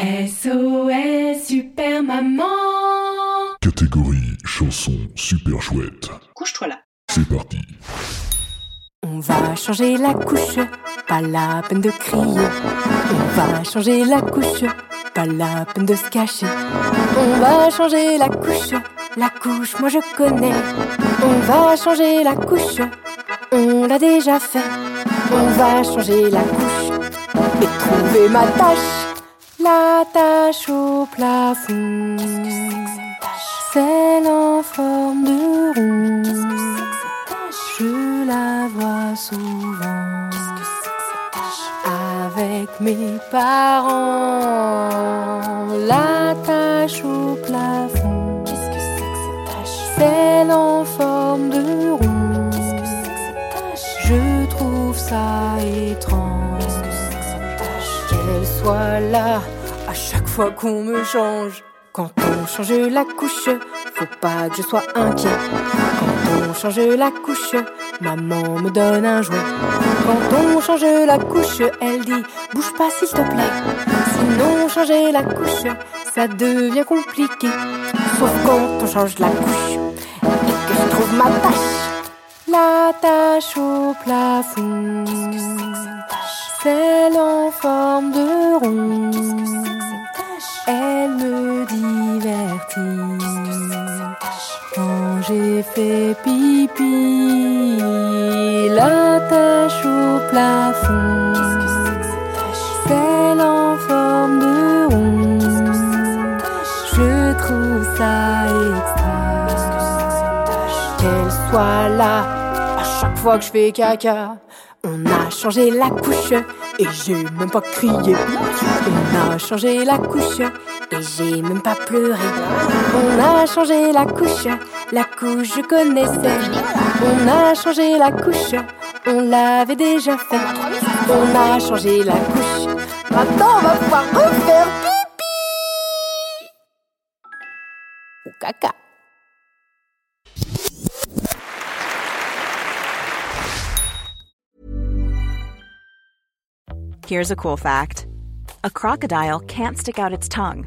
SOS Super Maman Catégorie chanson super chouette. Couche-toi là. C'est parti. On va changer la couche, pas la peine de crier. On va changer la couche, pas la peine de se cacher. On va changer la couche, la couche, moi je connais. On va changer la couche, on l'a déjà fait. On va changer la couche et trouver ma tâche. La tâche au plafond, celle en forme de rond. Je la vois souvent avec mes parents. La tâche au plafond, celle en forme de rond. Je trouve ça étrange qu'elle soit là à chaque fois qu'on me change. Quand on change la couche, faut pas que je sois inquiet. Quand on change la couche, maman me donne un jouet. Quand on change la couche, elle dit bouge pas s'il te plaît. Sinon changer la couche, ça devient compliqué. Sauf quand on change la couche et que je trouve ma tâche. La tâche au plafond, celle en forme de rond. J'ai fait pipi. La tâche au plafond, celle en forme de rond. Je trouve ça extra qu'elle soit là à chaque fois que je fais caca. On a changé la couche et j'ai même pas crié. On a changé la couche et j'ai même pas pleuré. On a changé la couche, la couche je connaissais. On a changé la couche, on l'avait déjà fait. On a changé la couche, maintenant on va pouvoir refaire pipi ou caca. Here's a cool fact a crocodile can't stick out its tongue.